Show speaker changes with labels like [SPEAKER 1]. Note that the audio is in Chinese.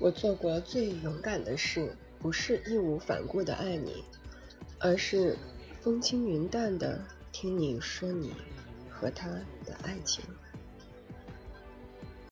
[SPEAKER 1] 我做过最勇敢的事不是义无反顾的爱你而是风轻云淡的听你说你和他的爱情。